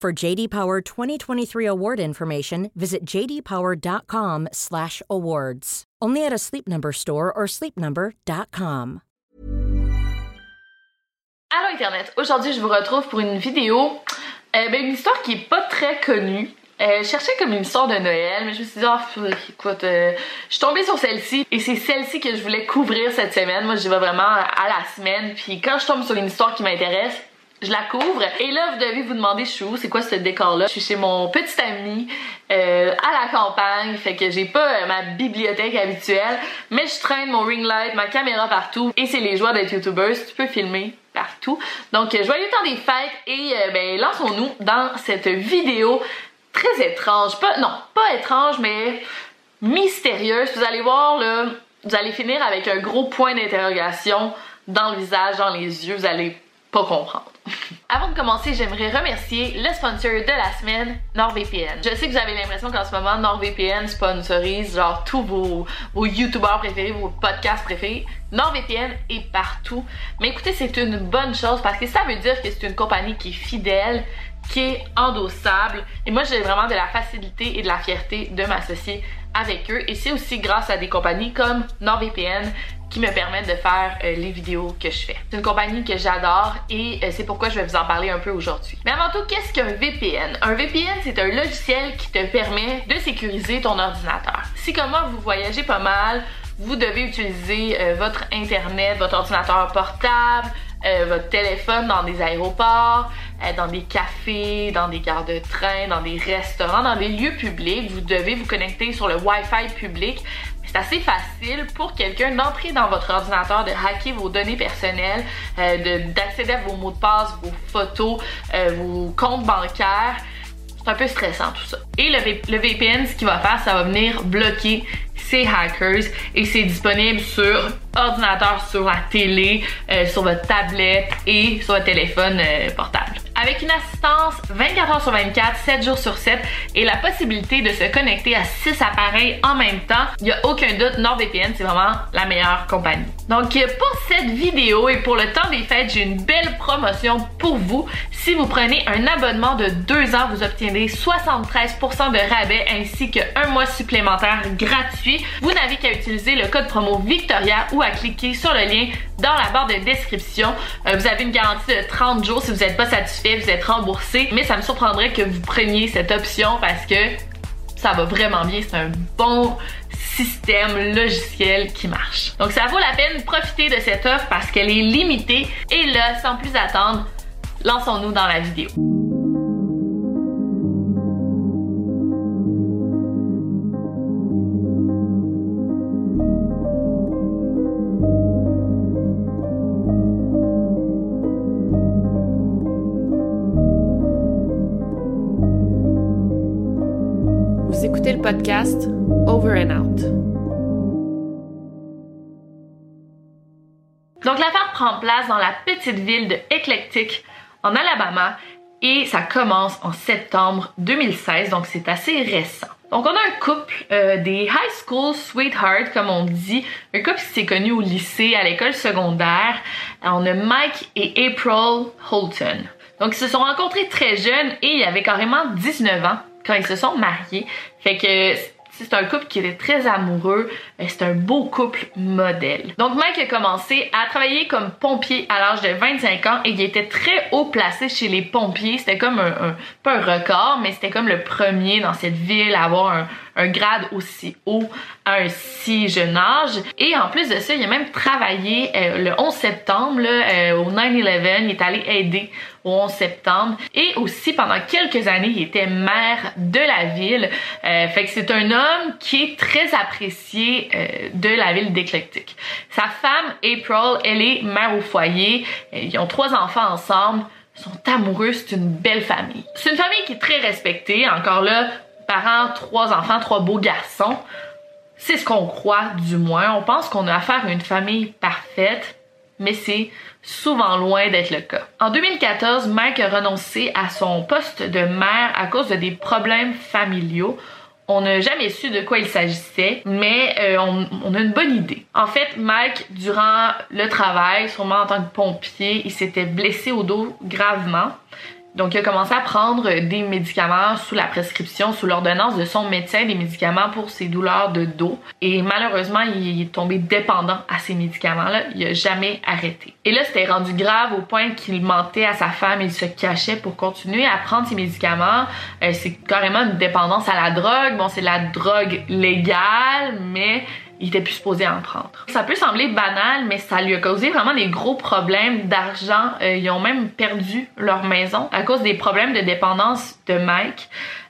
For JD Power 2023 award information, visit jdpower.com/awards. Only at a Sleep Number store or sleepnumber.com. Allô Internet, aujourd'hui je vous retrouve pour une vidéo, euh, ben, une histoire qui est pas très connue. Euh, je cherchais comme une histoire de Noël, mais je me suis dit, oh, écoute, euh, je suis tombée sur celle-ci et c'est celle-ci que je voulais couvrir cette semaine. Moi, je vais vraiment à la semaine, puis quand je tombe sur une histoire qui m'intéresse, je la couvre. Et là, vous devez vous demander, je suis où? C'est quoi ce décor-là? Je suis chez mon petit ami euh, à la campagne, fait que j'ai pas euh, ma bibliothèque habituelle, mais je traîne mon ring light, ma caméra partout, et c'est les joies d'être youtubeur, tu peux filmer partout. Donc, euh, joyeux temps des fêtes, et ben, lançons-nous dans cette vidéo très étrange. Pas, non, pas étrange, mais mystérieuse. Vous allez voir, là, vous allez finir avec un gros point d'interrogation dans le visage, dans les yeux, vous allez pas comprendre. Avant de commencer, j'aimerais remercier le sponsor de la semaine, NordVPN. Je sais que vous avez l'impression qu'en ce moment, NordVPN sponsorise genre tous vos, vos youtubeurs préférés, vos podcasts préférés. NordVPN est partout. Mais écoutez, c'est une bonne chose parce que ça veut dire que c'est une compagnie qui est fidèle, qui est endossable. Et moi, j'ai vraiment de la facilité et de la fierté de m'associer avec eux. Et c'est aussi grâce à des compagnies comme NordVPN qui me permettent de faire euh, les vidéos que je fais. C'est une compagnie que j'adore et euh, c'est pourquoi je vais vous en parler un peu aujourd'hui. Mais avant tout, qu'est-ce qu'un VPN? Un VPN, c'est un logiciel qui te permet de sécuriser ton ordinateur. Si comme moi, vous voyagez pas mal, vous devez utiliser euh, votre Internet, votre ordinateur portable, euh, votre téléphone dans des aéroports, euh, dans des cafés, dans des gares de train, dans des restaurants, dans des lieux publics. Vous devez vous connecter sur le Wi-Fi public. C'est assez facile pour quelqu'un d'entrer dans votre ordinateur, de hacker vos données personnelles, euh, d'accéder à vos mots de passe, vos photos, euh, vos comptes bancaires. C'est un peu stressant tout ça. Et le, VPN, ce qu'il va faire, ça va venir bloquer ces hackers et c'est disponible sur ordinateur, sur la télé, euh, sur votre tablette et sur votre téléphone euh, portable. Avec une assistance 24 heures sur 24, 7 jours sur 7 et la possibilité de se connecter à 6 appareils en même temps, il n'y a aucun doute, NordVPN, c'est vraiment la meilleure compagnie. Donc pour cette vidéo et pour le temps des fêtes, j'ai une belle promotion pour vous. Si vous prenez un abonnement de 2 ans, vous obtiendrez 73% de rabais ainsi qu'un mois supplémentaire gratuit. Vous n'avez qu'à utiliser le code promo Victoria ou à cliquer sur le lien dans la barre de description. Euh, vous avez une garantie de 30 jours. Si vous n'êtes pas satisfait, vous êtes remboursé. Mais ça me surprendrait que vous preniez cette option parce que ça va vraiment bien. C'est un bon système logiciel qui marche. Donc ça vaut la peine de profiter de cette offre parce qu'elle est limitée. Et là, sans plus attendre, lançons-nous dans la vidéo. Podcast Over and Out. Donc l'affaire prend place dans la petite ville de Eclectic en Alabama et ça commence en septembre 2016, donc c'est assez récent. Donc on a un couple euh, des high school sweethearts comme on dit, un couple qui s'est connu au lycée, à l'école secondaire. On a Mike et April Holton. Donc ils se sont rencontrés très jeunes et ils avaient carrément 19 ans quand ils se sont mariés. Fait que C'est un couple qui était très amoureux. C'est un beau couple modèle. Donc Mike a commencé à travailler comme pompier à l'âge de 25 ans et il était très haut placé chez les pompiers. C'était comme un, pas un record, mais c'était comme le premier dans cette ville à avoir un, un grade aussi haut à un si jeune âge. Et en plus de ça, il a même travaillé euh, le 11 septembre là, euh, au 9-11. Il est allé aider au 11 septembre. Et aussi, pendant quelques années, il était maire de la ville. Euh, fait que c'est un homme qui est très apprécié de la ville d'Eclectic. Sa femme, April, elle est mère au foyer. Ils ont trois enfants ensemble sont amoureux, c'est une belle famille. C'est une famille qui est très respectée. Encore là, parents, trois enfants, trois beaux garçons. C'est ce qu'on croit, du moins. On pense qu'on a affaire à une famille parfaite, mais c'est souvent loin d'être le cas. En 2014, Mike a renoncé à son poste de maire à cause de des problèmes familiaux. On n'a jamais su de quoi il s'agissait, mais euh, on, on, a une bonne idée. En fait, Mike, durant le travail, sûrement en tant que pompier, il s'était blessé au dos gravement. Donc, il a commencé à prendre des médicaments sous la prescription, sous l'ordonnance de son médecin, des médicaments pour ses douleurs de dos. Et malheureusement, il est tombé dépendant à ces médicaments-là. Il a jamais arrêté. Et là, c'était rendu grave au point qu'il mentait à sa femme, il se cachait pour continuer à prendre ses médicaments. Euh, c'est carrément une dépendance à la drogue. Bon, c'est la drogue légale, mais il était plus supposé en prendre. Ça peut sembler banal, mais ça lui a causé vraiment des gros problèmes d'argent. Euh, ils ont même perdu leur maison à cause des problèmes de dépendance de Mike.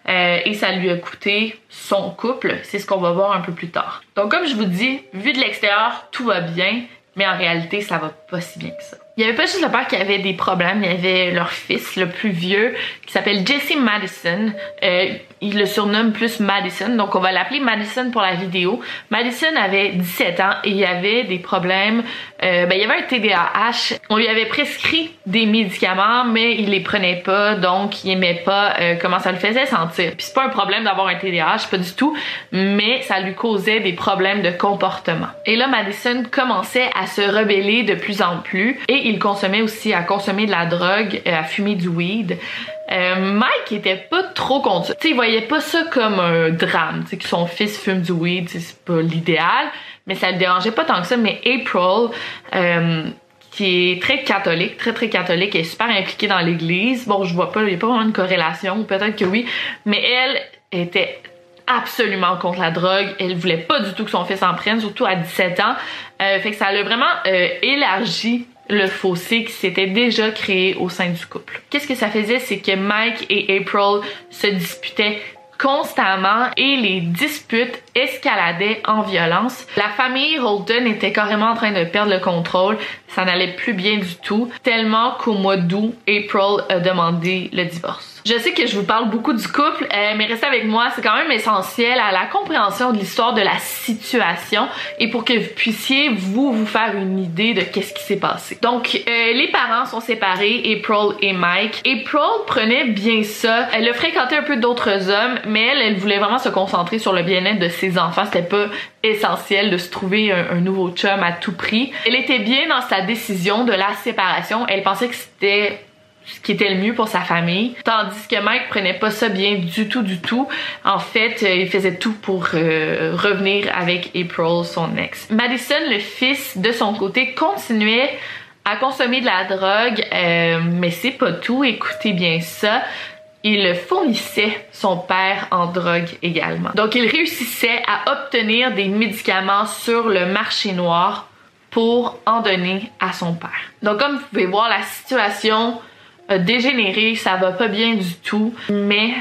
Euh, et ça lui a coûté son couple. C'est ce qu'on va voir un peu plus tard. Donc comme je vous dis, vu de l'extérieur, tout va bien, mais en réalité, ça va pas si bien que ça. Il y avait pas juste le père qui avait des problèmes, il y avait leur fils, le plus vieux, qui s'appelle Jesse Madison. Euh, il le surnomme plus Madison, donc on va l'appeler Madison pour la vidéo. Madison avait 17 ans et il avait des problèmes. Euh, ben, il avait un TDAH. On lui avait prescrit des médicaments, mais il les prenait pas, donc il aimait pas euh, comment ça le faisait sentir. Puis c'est pas un problème d'avoir un TDAH, pas du tout, mais ça lui causait des problèmes de comportement. Et là, Madison commençait à se rebeller de plus en plus et consommait aussi à consommer de la drogue, euh, à fumer du weed. Euh, Mike était pas trop content. Tu sais, il voyait pas ça comme un drame, que son fils fume du weed, c'est pas l'idéal, mais ça le dérangeait pas tant que ça. Mais April, euh, qui est très catholique, très très catholique, est super impliquée dans l'église. Bon, je vois pas, il y a pas vraiment une corrélation, peut-être que oui, mais elle était absolument contre la drogue. Elle voulait pas du tout que son fils en prenne, surtout à 17 ans. Euh, fait que ça l'a vraiment élargi le fossé qui s'était déjà créé au sein du couple. Qu'est-ce que ça faisait, c'est que Mike et April se disputaient constamment et les disputes escaladaient en violence. La famille Holden était carrément en train de perdre le contrôle. Ça n'allait plus bien du tout, tellement qu'au mois d'août, April a demandé le divorce. Je sais que je vous parle beaucoup du couple, euh, mais restez avec moi, c'est quand même essentiel à la compréhension de l'histoire de la situation et pour que vous puissiez vous vous faire une idée de qu'est-ce qui s'est passé. Donc euh, les parents sont séparés, April et Mike. April prenait bien ça, elle a fréquenté un peu d'autres hommes, mais elle, elle voulait vraiment se concentrer sur le bien-être de ses enfants, c'était pas essentiel de se trouver un, un nouveau chum à tout prix. Elle était bien dans sa décision de la séparation, elle pensait que c'était ce qui était le mieux pour sa famille. Tandis que Mike prenait pas ça bien du tout, du tout. En fait, euh, il faisait tout pour euh, revenir avec April, son ex. Madison, le fils, de son côté, continuait à consommer de la drogue, euh, mais c'est pas tout, écoutez bien ça. Il fournissait son père en drogue également. Donc il réussissait à obtenir des médicaments sur le marché noir pour en donner à son père. Donc comme vous pouvez voir, la situation dégénéré, ça va pas bien du tout, mais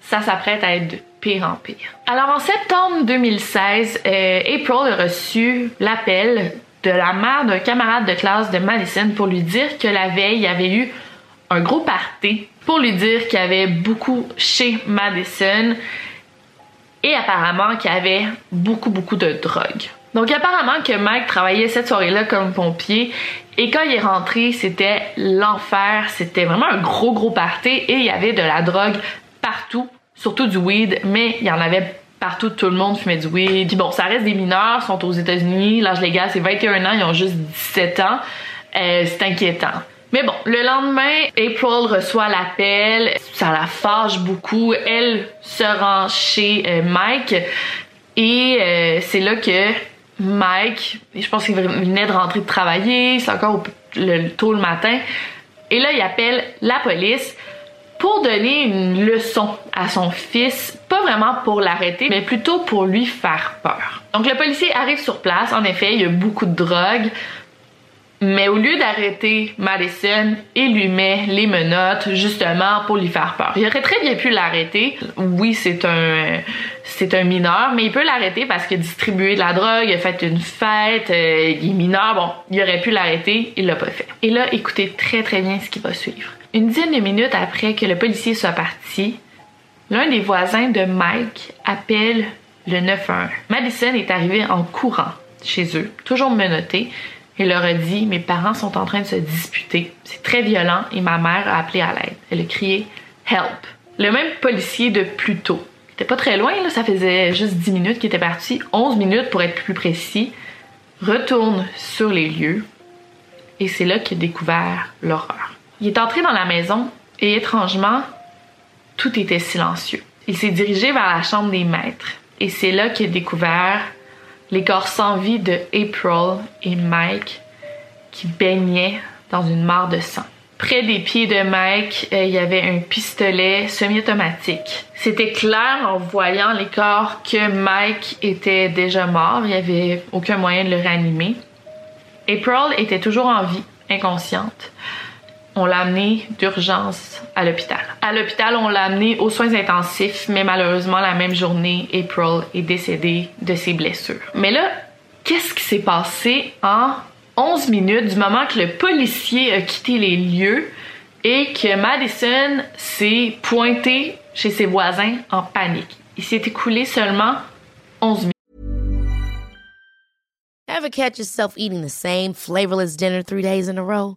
ça s'apprête à être de pire en pire. Alors en septembre 2016, euh, April a reçu l'appel de la mère d'un camarade de classe de Madison pour lui dire que la veille, il y avait eu un gros party pour lui dire qu'il y avait beaucoup chez Madison et apparemment qu'il y avait beaucoup beaucoup de drogue. Donc apparemment que Mike travaillait cette soirée-là comme pompier et quand il est rentré, c'était l'enfer, c'était vraiment un gros gros party. Et il y avait de la drogue partout, surtout du weed, mais il y en avait partout, tout le monde fumait du weed. Puis bon, ça reste des mineurs, sont aux États-Unis, l'âge légal c'est 21 ans, ils ont juste 17 ans. Euh, c'est inquiétant. Mais bon, le lendemain, April reçoit l'appel, ça la fâche beaucoup. Elle se rend chez euh, Mike. Et euh, c'est là que Mike, je pense qu'il venait de rentrer de travailler, c'est encore le, tôt le matin, et là il appelle la police pour donner une leçon à son fils, pas vraiment pour l'arrêter, mais plutôt pour lui faire peur. Donc le policier arrive sur place, en effet, il y a beaucoup de drogue, mais au lieu d'arrêter Madison, il lui met les menottes justement pour lui faire peur. Il aurait très bien pu l'arrêter. Oui, c'est un c'est un mineur, mais il peut l'arrêter parce qu'il a distribué de la drogue, il a fait une fête, euh, il est mineur. Bon, il aurait pu l'arrêter, il l'a pas fait. Et là, écoutez très très bien ce qui va suivre. Une dizaine de minutes après que le policier soit parti, l'un des voisins de Mike appelle le 911. Madison est arrivé en courant chez eux, toujours menotté, il leur a dit Mes parents sont en train de se disputer. C'est très violent et ma mère a appelé à l'aide. Elle a crié Help. Le même policier de plus tôt, qui était pas très loin, là, ça faisait juste 10 minutes qu'il était parti, 11 minutes pour être plus précis, retourne sur les lieux et c'est là qu'il a découvert l'horreur. Il est entré dans la maison et étrangement, tout était silencieux. Il s'est dirigé vers la chambre des maîtres et c'est là qu'il a découvert les corps sans vie de April et Mike qui baignaient dans une mare de sang. Près des pieds de Mike, euh, il y avait un pistolet semi-automatique. C'était clair en voyant les corps que Mike était déjà mort, il n'y avait aucun moyen de le réanimer. April était toujours en vie, inconsciente on l'a amené d'urgence à l'hôpital. À l'hôpital, on l'a amené aux soins intensifs, mais malheureusement, la même journée, April est décédée de ses blessures. Mais là, qu'est-ce qui s'est passé en 11 minutes du moment que le policier a quitté les lieux et que Madison s'est pointé chez ses voisins en panique? Il s'est écoulé seulement 11 minutes. Ever catch yourself eating the same flavorless dinner three days in a row?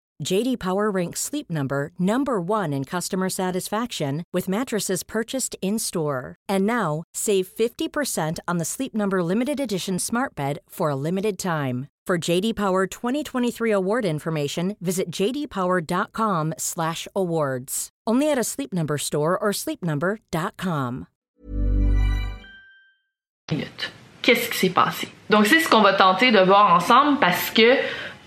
JD Power ranks Sleep Number number 1 in customer satisfaction with mattresses purchased in-store. And now, save 50% on the Sleep Number limited edition Smart Bed for a limited time. For JD Power 2023 award information, visit jdpower.com/awards. Only at a Sleep Number store or sleepnumber.com. Qu'est-ce qui s'est passé Donc c'est ce qu'on va tenter de voir ensemble parce que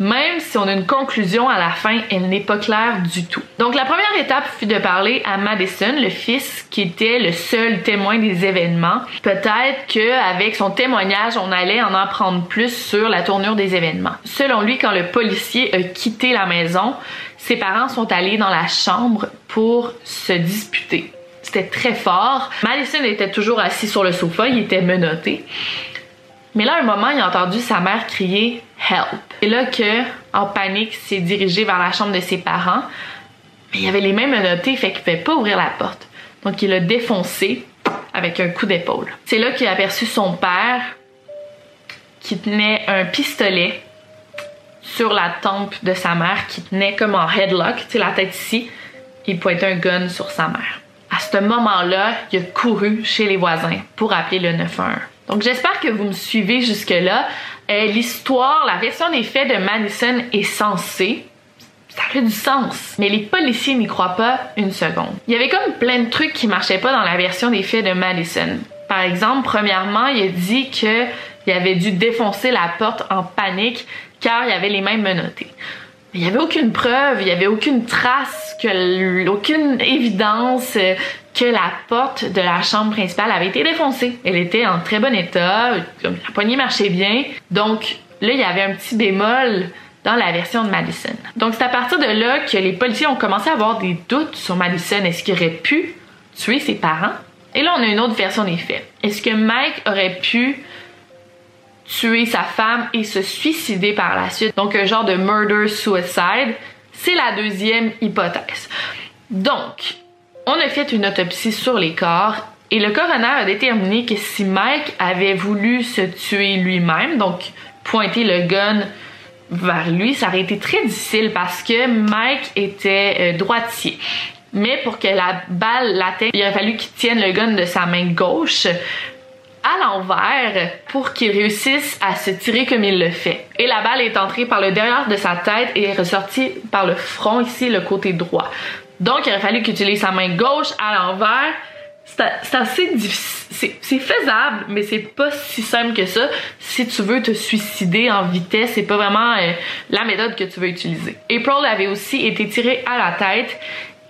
Même si on a une conclusion à la fin, elle n'est pas claire du tout. Donc la première étape fut de parler à Madison, le fils qui était le seul témoin des événements. Peut-être qu'avec son témoignage, on allait en apprendre plus sur la tournure des événements. Selon lui, quand le policier a quitté la maison, ses parents sont allés dans la chambre pour se disputer. C'était très fort. Madison était toujours assis sur le sofa, il était menotté. Mais là, à un moment, il a entendu sa mère crier Help. Et là que, en panique, s'est dirigé vers la chambre de ses parents. Mais il avait les mains menottées, fait qu'il ne pouvait pas ouvrir la porte. Donc il l'a défoncé avec un coup d'épaule. C'est là qu'il a aperçu son père qui tenait un pistolet sur la tempe de sa mère, qui tenait comme en headlock, tu sais, la tête ici. Il pointait un gun sur sa mère. À ce moment-là, il a couru chez les voisins pour appeler le 911. Donc j'espère que vous me suivez jusque-là. Euh, l'histoire, la version des faits de Madison est censée ça fait du sens. Mais les policiers n'y croient pas une seconde. Il y avait comme plein de trucs qui marchaient pas dans la version des faits de Madison. Par exemple, premièrement, il a dit qu'il avait dû défoncer la porte en panique car il avait les mains menottées. Il n'y avait aucune preuve, il n'y avait aucune trace, aucune évidence que la porte de la chambre principale avait été défoncée. Elle était en très bon état, la poignée marchait bien. Donc là, il y avait un petit bémol dans la version de Madison. Donc c'est à partir de là que les policiers ont commencé à avoir des doutes sur Madison. Est-ce qu'il aurait pu tuer ses parents? Et là, on a une autre version des faits. Est-ce que Mike aurait pu tuer sa femme et se suicider par la suite? Donc un genre de murder-suicide. C'est la deuxième hypothèse. Donc, on a fait une autopsie sur les corps et le coroner a déterminé que si Mike avait voulu se tuer lui-même, donc pointer le gun vers lui, ça aurait été très difficile parce que Mike était euh, droitier. Mais pour que la balle l'atteigne, il aurait fallu qu'il tienne le gun de sa main gauche à l'envers pour qu'il réussisse à se tirer comme il le fait. Et la balle est entrée par le derrière de sa tête et est ressortie par le front ici, le côté droit. Donc il aurait fallu qu'il utilise sa main gauche à l'envers c'est assez difficile. C'est faisable, mais c'est pas si simple que ça. Si tu veux te suicider en vitesse, c'est pas vraiment euh, la méthode que tu veux utiliser. April avait aussi été tirée à la tête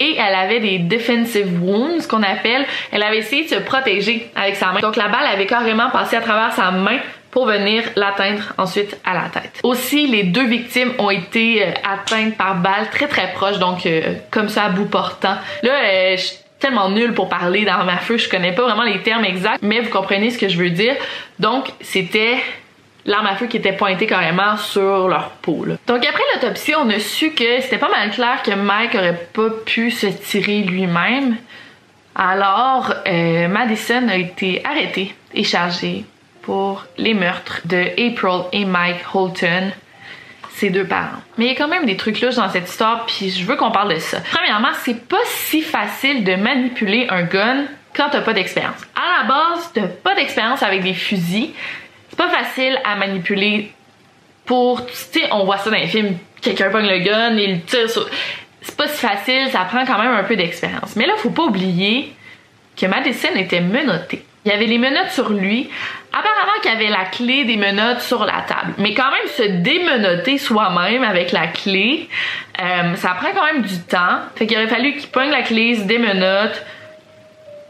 et elle avait des defensive wounds, qu'on appelle. Elle avait essayé de se protéger avec sa main. Donc la balle avait carrément passé à travers sa main pour venir l'atteindre ensuite à la tête. Aussi, les deux victimes ont été euh, atteintes par balle très très proches, donc euh, comme ça à bout portant. Là, je tellement nul pour parler d'arme à feu, je connais pas vraiment les termes exacts, mais vous comprenez ce que je veux dire. Donc, c'était l'arme à feu qui était pointée carrément sur leur peau. Donc après l'autopsie, on a su que c'était pas mal clair que Mike aurait pas pu se tirer lui-même. Alors, euh, Madison a été arrêté et chargé pour les meurtres de April et Mike Holton ses deux parents. Mais il y a quand même des trucs louches dans cette histoire, puis je veux qu'on parle de ça. Premièrement, c'est pas si facile de manipuler un gun quand t'as pas d'expérience. À la base, t'as pas d'expérience avec des fusils. C'est pas facile à manipuler pour, tu sais, on voit ça dans les films, quelqu'un pogne le gun et il tire sur... C'est pas si facile, ça prend quand même un peu d'expérience. Mais là, faut pas oublier que Madison était menottée. Il y avait les menottes sur lui. Apparemment qu'il y avait la clé des menottes sur la table. Mais quand même, se démenotter soi-même avec la clé, euh, ça prend quand même du temps. Fait qu'il aurait fallu qu'il pogne la clé, se démenote,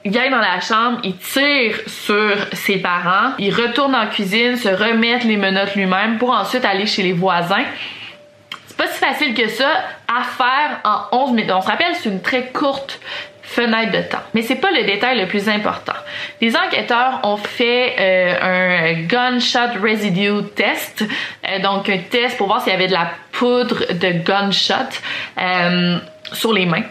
il dans la chambre, il tire sur ses parents, il retourne en cuisine, se remettre les menottes lui-même pour ensuite aller chez les voisins. C'est pas si facile que ça à faire en 11 minutes. On se rappelle, c'est une très courte fenêtre de temps. Mais c'est pas le détail le plus important. Les enquêteurs ont fait euh, un gunshot residue test, euh, donc un test pour voir s'il y avait de la poudre de gunshot euh, sur les mains.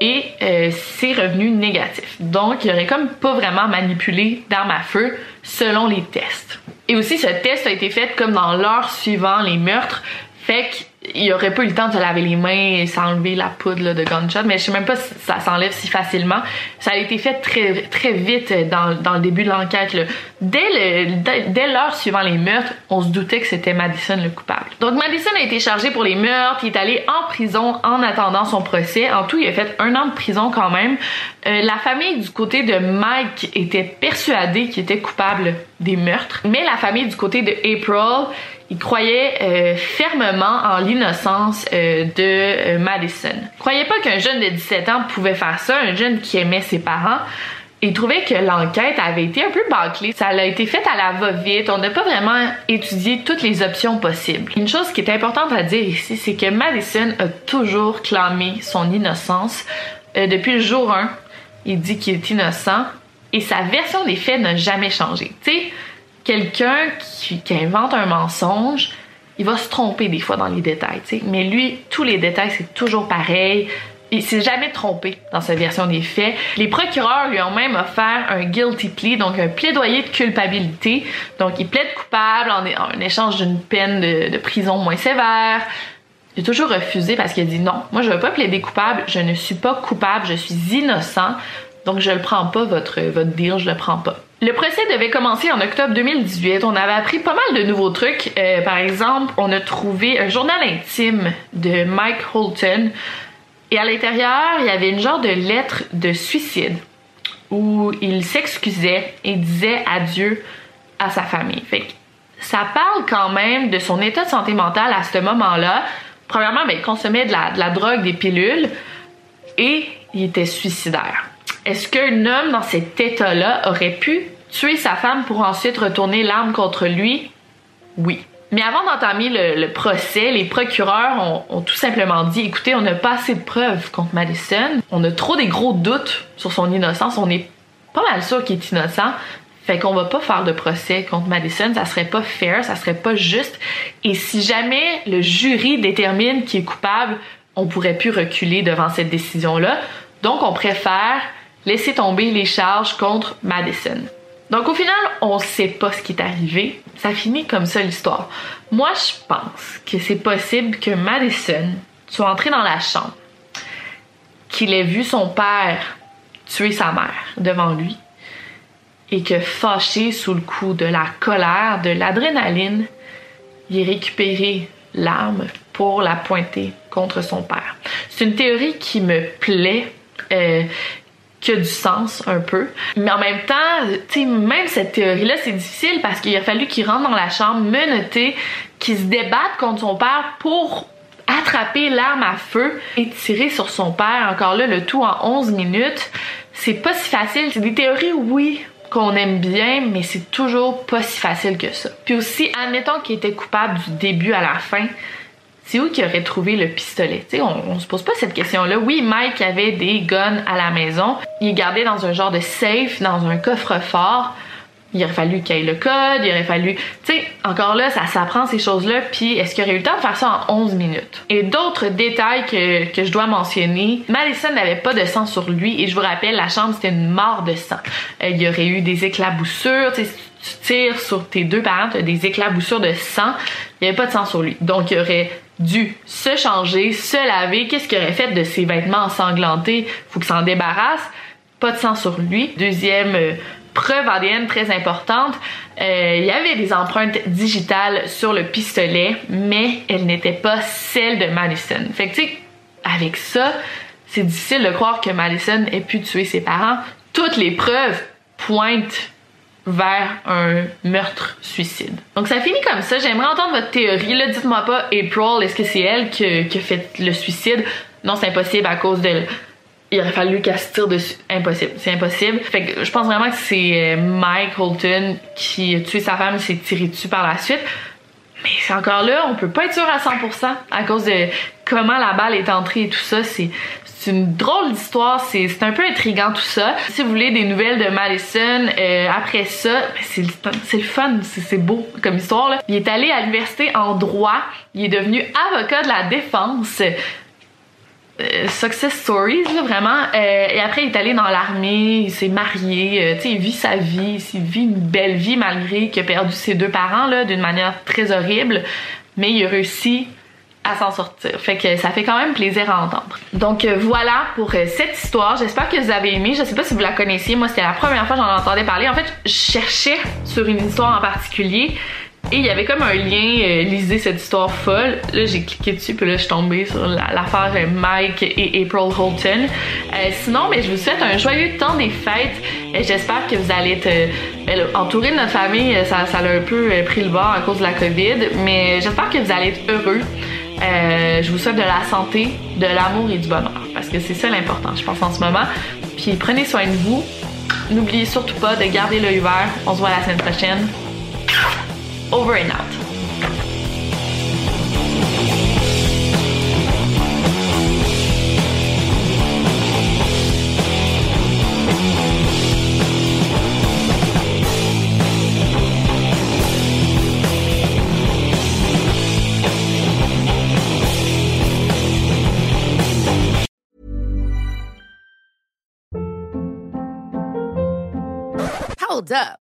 Et c'est revenu négatif. Donc, il aurait comme pas vraiment manipulé d'armes à feu selon les tests. Et aussi, ce test a été fait comme dans l'heure suivant les meurtres. Fait que il aurait pas eu le temps de se laver les mains et s'enlever la poudre de gunshot, mais je sais même pas si ça s'enlève si facilement. Ça a été fait très très vite dans, dans le début de l'enquête. Dès le dès, l'heure suivant les meurtres, on se doutait que c'était Madison le coupable. Donc Madison a été chargé pour les meurtres, il est allé en prison en attendant son procès. En tout, il a fait un an de prison quand même. Euh, la famille du côté de Mike était persuadée qu'il était coupable des meurtres, mais la famille du côté de April il croyait euh, fermement en l'innocence euh, de euh, Madison. Il croyait pas qu'un jeune de 17 ans pouvait faire ça, un jeune qui aimait ses parents. Il trouvait que l'enquête avait été un peu bâclée. Ça a été fait à la va-vite. On n'a pas vraiment étudié toutes les options possibles. Une chose qui est importante à dire ici, c'est que Madison a toujours clamé son innocence. depuis le jour 1, il dit qu'il est innocent et sa version des faits n'a jamais changé. Tu sais, quelqu'un qui, invente un mensonge, il va se tromper des fois dans les détails, sais. Mais lui, tous les détails, c'est toujours pareil. Il s'est jamais trompé dans sa version des faits. Les procureurs lui ont même offert un guilty plea, donc un plaidoyer de culpabilité. Donc il plaide coupable en, échange d'une peine de, prison moins sévère. A toujours refusé parce qu'il a dit non, moi je veux pas plaider coupable, je ne suis pas coupable, je suis innocent. Donc je le prends pas votre votre deal, je le prends pas. Le procès devait commencer en octobre 2018. On avait appris pas mal de nouveaux trucs. Euh, par exemple, on a trouvé un journal intime de Mike Holton. Et à l'intérieur, il y avait une genre de lettre de suicide où il s'excusait et disait adieu à sa famille. Ça parle quand même de son état de santé mentale à ce moment-là. Premièrement, ben, il consommait de la, de la drogue, des pilules et il était suicidaire. Est-ce qu'un homme dans cet état-là aurait pu tuer sa femme pour ensuite retourner l'arme contre lui? Oui. Mais avant d'entamer le, procès, les procureurs ont, tout simplement dit écoutez, on n'a pas assez de preuves contre Madison, on a trop des gros doutes sur son innocence, on est pas mal sûr qu'il est innocent. Fait qu'on va pas faire de procès contre Madison, ça serait pas fair, ça serait pas juste. Et si jamais le jury détermine qui est coupable, on pourrait plus reculer devant cette décision-là. Donc on préfère laisser tomber les charges contre Madison. Donc au final, on sait pas ce qui est arrivé. Ça finit comme ça l'histoire. Moi, je pense que c'est possible que Madison soit entré dans la chambre, qu'il ait vu son père tuer sa mère devant lui, et que fâché sous le coup de la colère, de l'adrénaline, il ait récupéré l'arme pour la pointer contre son père. C'est une théorie qui me plaît, euh, qui a du sens un peu. Mais en même temps, tu sais, même cette théorie-là, c'est difficile parce qu'il a fallu qu'il rentre dans la chambre menotté, qu'il se débatte contre son père pour attraper l'arme à feu et tirer sur son père. Encore là, le tout en 11 minutes. C'est pas si facile. C'est des théories, oui, qu'on aime bien, mais c'est toujours pas si facile que ça. Puis aussi, admettons qu'il était coupable du début à la fin, c'est où qu'il aurait trouvé le pistolet? sais, on, on, se pose pas cette question-là. Oui, Mike avait des guns à la maison. Il est gardé dans un genre de safe, dans un coffre-fort il aurait fallu qu'il ait le code, il aurait fallu... Tu sais, encore là, ça s'apprend ces choses-là, puis est-ce qu'il aurait eu le temps de faire ça en 11 minutes? Et d'autres détails que, que je dois mentionner, Madison n'avait pas de sang sur lui, et je vous rappelle, la chambre, c'était une mort de sang. Euh, il y aurait eu des éclaboussures, tu sais, tu tires sur tes deux parents, as des éclaboussures de sang, il n'y avait pas de sang sur lui. Donc, il aurait dû se changer, se laver. Qu'est-ce qu'il aurait fait de ses vêtements ensanglantés? Faut qu'il s'en débarrasse. Pas de sang sur lui. Deuxième euh, preuve ADN très importante. Euh, il y avait des empreintes digitales sur le pistolet, mais elles n'étaient pas celles de Madison. Fait que tu sais, avec ça, c'est difficile de croire que Madison ait pu tuer ses parents. Toutes les preuves pointent vers un meurtre-suicide. Donc ça finit comme ça. J'aimerais entendre votre théorie. Là, dites-moi pas, April, est-ce que c'est elle qui a fait le suicide? Non, c'est impossible à cause de il aurait fallu qu'elle se tire dessus. Impossible, c'est impossible. Fait que je pense vraiment que c'est euh, Mike Holton qui a tué sa femme et s'est tiré dessus par la suite. Mais c'est encore là, on peut pas être sûr à 100% à cause de comment la balle est entrée et tout ça. C'est c'est une drôle d'histoire, c'est un peu intriguant tout ça. Si vous voulez des nouvelles de Madison, euh, après ça, ben, c'est le fun, c'est beau comme histoire. Là. Il est allé à l'université en droit, il est devenu avocat de la défense. Euh, success stories là, vraiment euh, et après il est allé dans l'armée il s'est marié euh, tu sais il vit sa vie il vit une belle vie malgré qu'il a perdu ses deux parents là d'une manière très horrible mais il a réussi à s'en sortir. Fait que ça fait quand même plaisir à entendre. Donc voilà pour cette histoire. J'espère que vous avez aimé. Je sais pas si vous la connaissiez. Moi, c'était la première fois que j'en entendais parler. En fait, je cherchais sur une histoire en particulier et il y avait comme un lien, euh, lisez cette histoire folle. Là, j'ai cliqué dessus, puis là, je suis tombée sur l'affaire Mike et April Holton. Euh, sinon, mais je vous souhaite un joyeux temps des fêtes. J'espère que vous allez être euh, entouré de notre famille. Ça, ça a un peu pris le bord à cause de la COVID, mais j'espère que vous allez être heureux. je vous souhaite de la santé, de l'amour et du bonheur, parce que c'est ça l'important, je pense, en ce moment. Puis prenez soin de vous. N'oubliez surtout pas de garder l'œil ouvert. On se voit la semaine prochaine. Over and out. Hold up.